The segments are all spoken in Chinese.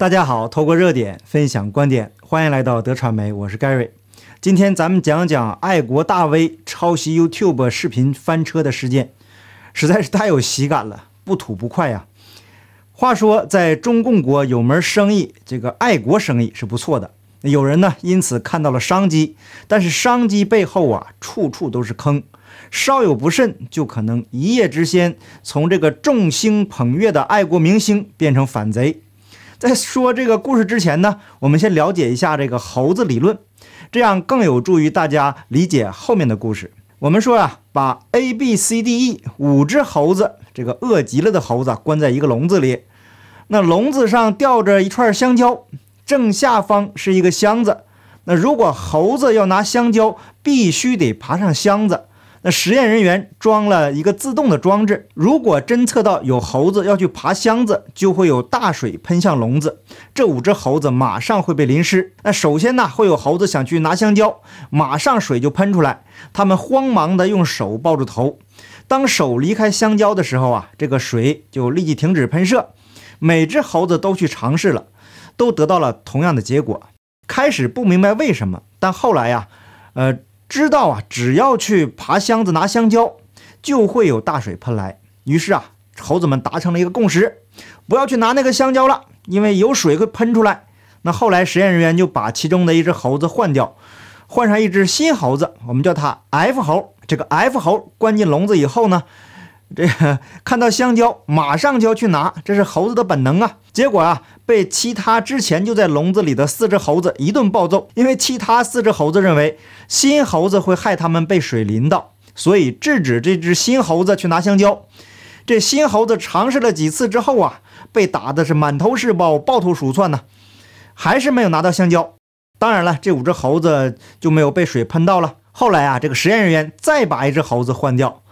大家好，透过热点分享观点，欢迎来到德传媒，我是 Gary。今天咱们讲讲爱国大 V 抄袭 YouTube 视频翻车的事件，实在是太有喜感了，不吐不快呀。话说，在中共国有门生意，这个爱国生意是不错的，有人呢因此看到了商机，但是商机背后啊，处处都是坑，稍有不慎，就可能一夜之间从这个众星捧月的爱国明星变成反贼。在说这个故事之前呢，我们先了解一下这个猴子理论，这样更有助于大家理解后面的故事。我们说呀，把 A、B、C、D、E 五只猴子，这个饿极了的猴子关在一个笼子里，那笼子上吊着一串香蕉，正下方是一个箱子。那如果猴子要拿香蕉，必须得爬上箱子。那实验人员装了一个自动的装置，如果侦测到有猴子要去爬箱子，就会有大水喷向笼子，这五只猴子马上会被淋湿。那首先呢，会有猴子想去拿香蕉，马上水就喷出来，他们慌忙的用手抱住头。当手离开香蕉的时候啊，这个水就立即停止喷射。每只猴子都去尝试了，都得到了同样的结果。开始不明白为什么，但后来呀，呃。知道啊，只要去爬箱子拿香蕉，就会有大水喷来。于是啊，猴子们达成了一个共识，不要去拿那个香蕉了，因为有水会喷出来。那后来实验人员就把其中的一只猴子换掉，换上一只新猴子，我们叫它 F 猴。这个 F 猴关进笼子以后呢？这个 看到香蕉，马上就要去拿，这是猴子的本能啊。结果啊，被其他之前就在笼子里的四只猴子一顿暴揍。因为其他四只猴子认为新猴子会害他们被水淋到，所以制止这只新猴子去拿香蕉。这新猴子尝试了几次之后啊，被打的是满头是包，抱头鼠窜呢，还是没有拿到香蕉。当然了，这五只猴子就没有被水喷到了。后来啊，这个实验人员再把一只猴子换掉。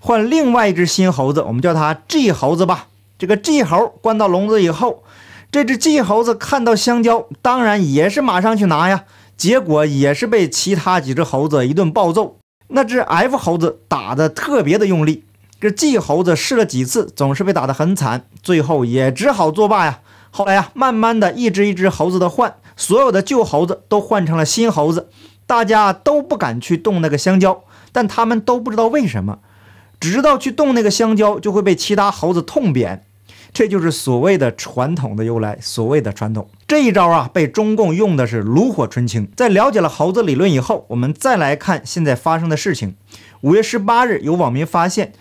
换另外一只新猴子，我们叫它 G 猴子吧。这个 G 猴关到笼子以后，这只 G 猴子看到香蕉，当然也是马上去拿呀。结果也是被其他几只猴子一顿暴揍。那只 F 猴子打的特别的用力，这 G 猴子试了几次，总是被打得很惨，最后也只好作罢呀。后来呀，慢慢的一只一只猴子的换，所有的旧猴子都换成了新猴子，大家都不敢去动那个香蕉，但他们都不知道为什么。只知道去动那个香蕉，就会被其他猴子痛扁，这就是所谓的传统的由来。所谓的传统这一招啊，被中共用的是炉火纯青。在了解了猴子理论以后，我们再来看现在发生的事情。五月十八日，有网民发现，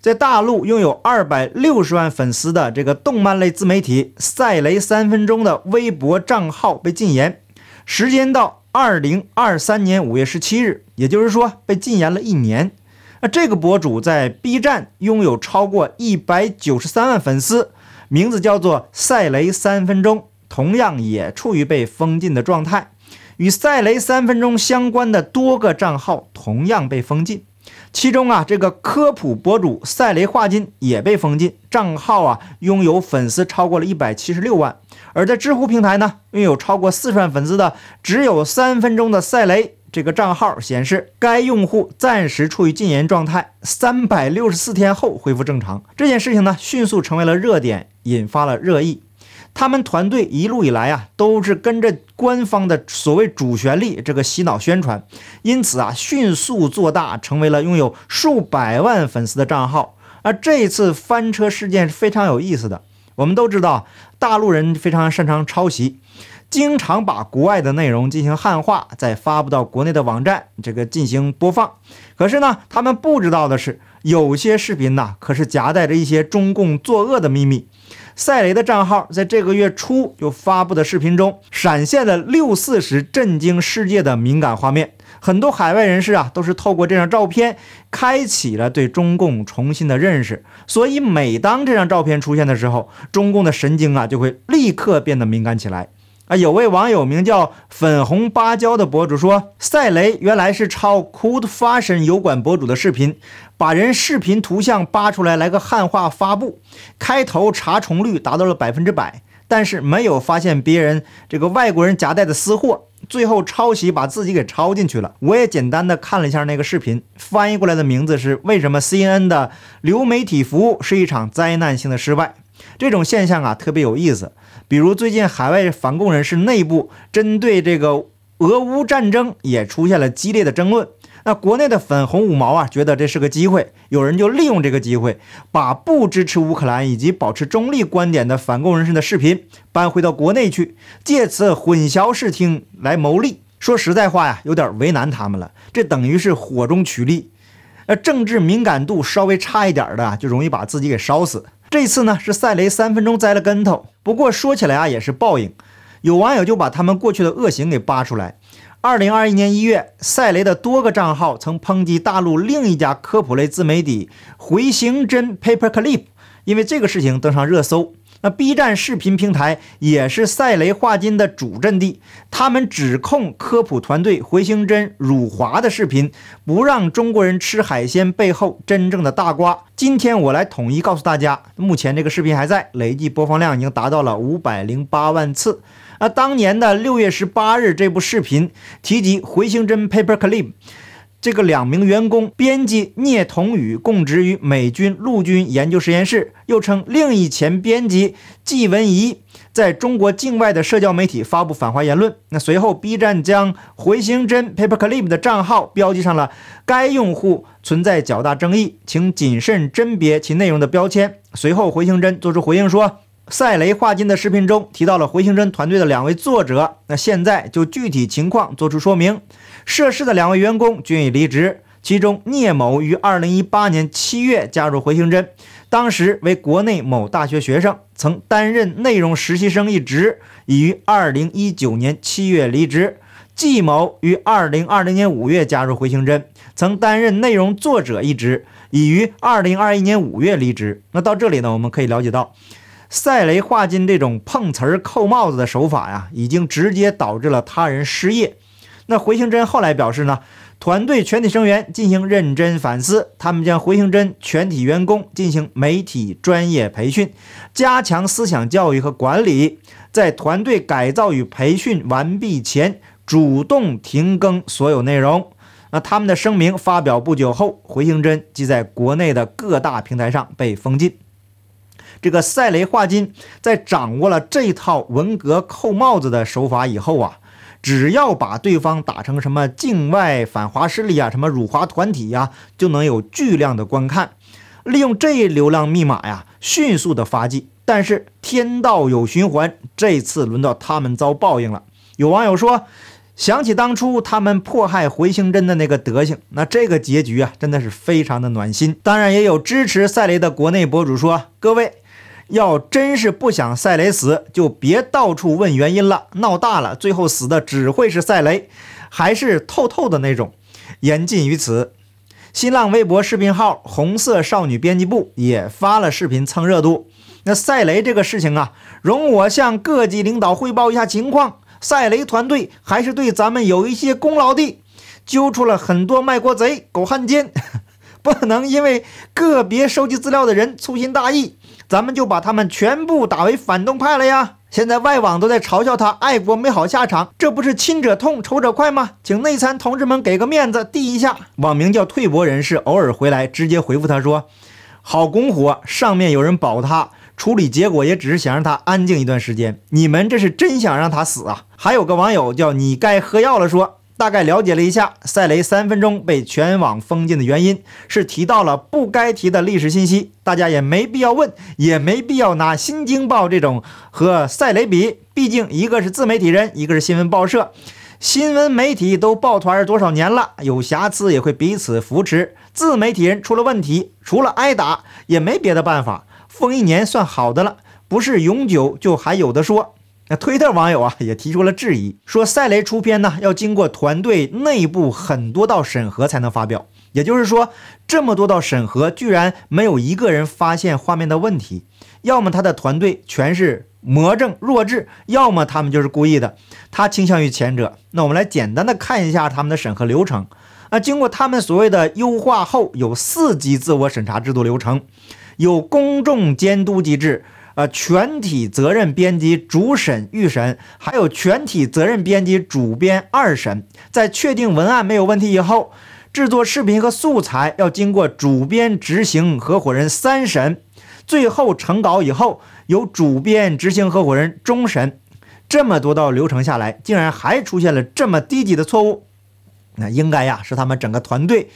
在大陆拥有二百六十万粉丝的这个动漫类自媒体“赛雷三分钟”的微博账号被禁言，时间到二零二三年五月十七日，也就是说被禁言了一年。那这个博主在 B 站拥有超过一百九十三万粉丝，名字叫做“赛雷三分钟”，同样也处于被封禁的状态。与“赛雷三分钟”相关的多个账号同样被封禁，其中啊，这个科普博主“赛雷画金”也被封禁，账号啊拥有粉丝超过了一百七十六万。而在知乎平台呢，拥有超过四十万粉丝的只有三分钟的赛雷。这个账号显示，该用户暂时处于禁言状态，三百六十四天后恢复正常。这件事情呢，迅速成为了热点，引发了热议。他们团队一路以来啊，都是跟着官方的所谓主旋律这个洗脑宣传，因此啊，迅速做大，成为了拥有数百万粉丝的账号。而这一次翻车事件是非常有意思的。我们都知道，大陆人非常擅长抄袭。经常把国外的内容进行汉化，再发布到国内的网站，这个进行播放。可是呢，他们不知道的是，有些视频呢，可是夹带着一些中共作恶的秘密。赛雷的账号在这个月初就发布的视频中，闪现了六四时震惊世界的敏感画面。很多海外人士啊，都是透过这张照片，开启了对中共重新的认识。所以，每当这张照片出现的时候，中共的神经啊，就会立刻变得敏感起来。啊，有位网友名叫粉红芭蕉的博主说，赛雷原来是抄 Cold Fashion 油管博主的视频，把人视频图像扒出来，来个汉化发布，开头查重率达到了百分之百，但是没有发现别人这个外国人夹带的私货，最后抄袭把自己给抄进去了。我也简单的看了一下那个视频，翻译过来的名字是为什么 CNN 的流媒体服务是一场灾难性的失败。这种现象啊，特别有意思。比如最近海外反共人士内部针对这个俄乌战争也出现了激烈的争论。那国内的粉红五毛啊，觉得这是个机会，有人就利用这个机会，把不支持乌克兰以及保持中立观点的反共人士的视频搬回到国内去，借此混淆视听来牟利。说实在话呀，有点为难他们了。这等于是火中取栗。呃，政治敏感度稍微差一点的，就容易把自己给烧死。这次呢，是赛雷三分钟栽了跟头。不过说起来啊，也是报应。有网友就把他们过去的恶行给扒出来。二零二一年一月，赛雷的多个账号曾抨击大陆另一家科普类自媒体回形针 Paperclip，因为这个事情登上热搜。那 B 站视频平台也是赛雷话金的主阵地，他们指控科普团队回形针辱华的视频，不让中国人吃海鲜背后真正的大瓜。今天我来统一告诉大家，目前这个视频还在，累计播放量已经达到了五百零八万次。那当年的六月十八日，这部视频提及回形针 Paperclip 这个两名员工，编辑聂同宇供职于美军陆军研究实验室，又称另一前编辑季文怡在中国境外的社交媒体发布反华言论。那随后，B 站将回形针 Paperclip 的账号标记上了该用户存在较大争议，请谨慎甄别其内容的标签。随后，回形针做出回应说。赛雷画金的视频中提到了回形针团队的两位作者，那现在就具体情况做出说明。涉事的两位员工均已离职，其中聂某于二零一八年七月加入回形针，当时为国内某大学学生，曾担任内容实习生一职，已于二零一九年七月离职。季某于二零二零年五月加入回形针，曾担任内容作者一职，已于二零二一年五月离职。那到这里呢，我们可以了解到。赛雷画金这种碰瓷儿扣帽子的手法呀，已经直接导致了他人失业。那回形针后来表示呢，团队全体成员进行认真反思，他们将回形针全体员工进行媒体专业培训，加强思想教育和管理。在团队改造与培训完毕前，主动停更所有内容。那他们的声明发表不久后，回形针即在国内的各大平台上被封禁。这个赛雷画金在掌握了这套文革扣帽子的手法以后啊，只要把对方打成什么境外反华势力啊，什么辱华团体呀，就能有巨量的观看。利用这一流量密码呀，迅速的发迹。但是天道有循环，这次轮到他们遭报应了。有网友说，想起当初他们迫害回形针的那个德行，那这个结局啊，真的是非常的暖心。当然，也有支持赛雷的国内博主说，各位。要真是不想赛雷死，就别到处问原因了，闹大了，最后死的只会是赛雷，还是透透的那种。言尽于此。新浪微博视频号“红色少女编辑部”也发了视频蹭热度。那赛雷这个事情啊，容我向各级领导汇报一下情况。赛雷团队还是对咱们有一些功劳的，揪出了很多卖国贼、狗汉奸，不能因为个别收集资料的人粗心大意。咱们就把他们全部打为反动派了呀！现在外网都在嘲笑他爱国没好下场，这不是亲者痛，仇者快吗？请内参同志们给个面子，递一下。网名叫退博人士偶尔回来直接回复他说：“好拱火，上面有人保他，处理结果也只是想让他安静一段时间。你们这是真想让他死啊！”还有个网友叫你该喝药了说。大概了解了一下，赛雷三分钟被全网封禁的原因是提到了不该提的历史信息，大家也没必要问，也没必要拿《新京报》这种和赛雷比，毕竟一个是自媒体人，一个是新闻报社，新闻媒体都抱团多少年了，有瑕疵也会彼此扶持，自媒体人出了问题，除了挨打也没别的办法，封一年算好的了，不是永久就还有的说。那推特网友啊也提出了质疑，说赛雷出片呢要经过团队内部很多道审核才能发表，也就是说这么多道审核居然没有一个人发现画面的问题，要么他的团队全是魔怔弱智，要么他们就是故意的，他倾向于前者。那我们来简单的看一下他们的审核流程，那经过他们所谓的优化后，有四级自我审查制度流程，有公众监督机制。呃，全体责任编辑主审预审，还有全体责任编辑主编二审，在确定文案没有问题以后，制作视频和素材要经过主编执行合伙人三审，最后成稿以后，由主编、执行合伙人、终审这么多道流程下来，竟然还出现了这么低级的错误，那应该呀是他们整个团队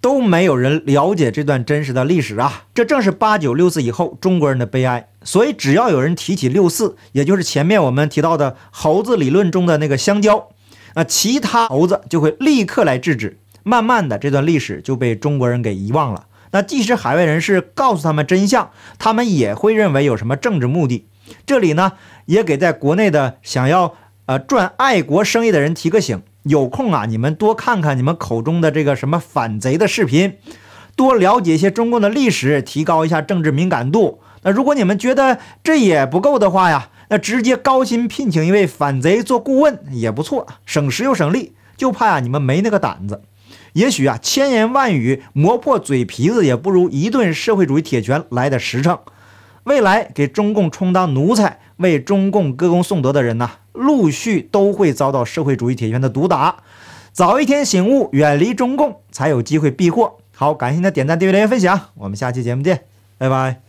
都没有人了解这段真实的历史啊！这正是八九六四以后中国人的悲哀。所以只要有人提起六四，也就是前面我们提到的猴子理论中的那个香蕉，那其他猴子就会立刻来制止。慢慢的，这段历史就被中国人给遗忘了。那即使海外人士告诉他们真相，他们也会认为有什么政治目的。这里呢，也给在国内的想要呃赚爱国生意的人提个醒：有空啊，你们多看看你们口中的这个什么反贼的视频，多了解一些中共的历史，提高一下政治敏感度。那如果你们觉得这也不够的话呀，那直接高薪聘请一位反贼做顾问也不错，省时又省力。就怕呀，你们没那个胆子。也许啊，千言万语磨破嘴皮子，也不如一顿社会主义铁拳来的实诚。未来给中共充当奴才、为中共歌功颂德的人呢，陆续都会遭到社会主义铁拳的毒打。早一天醒悟，远离中共，才有机会避祸。好，感谢您的点赞、订阅、留言、分享，我们下期节目见，拜拜。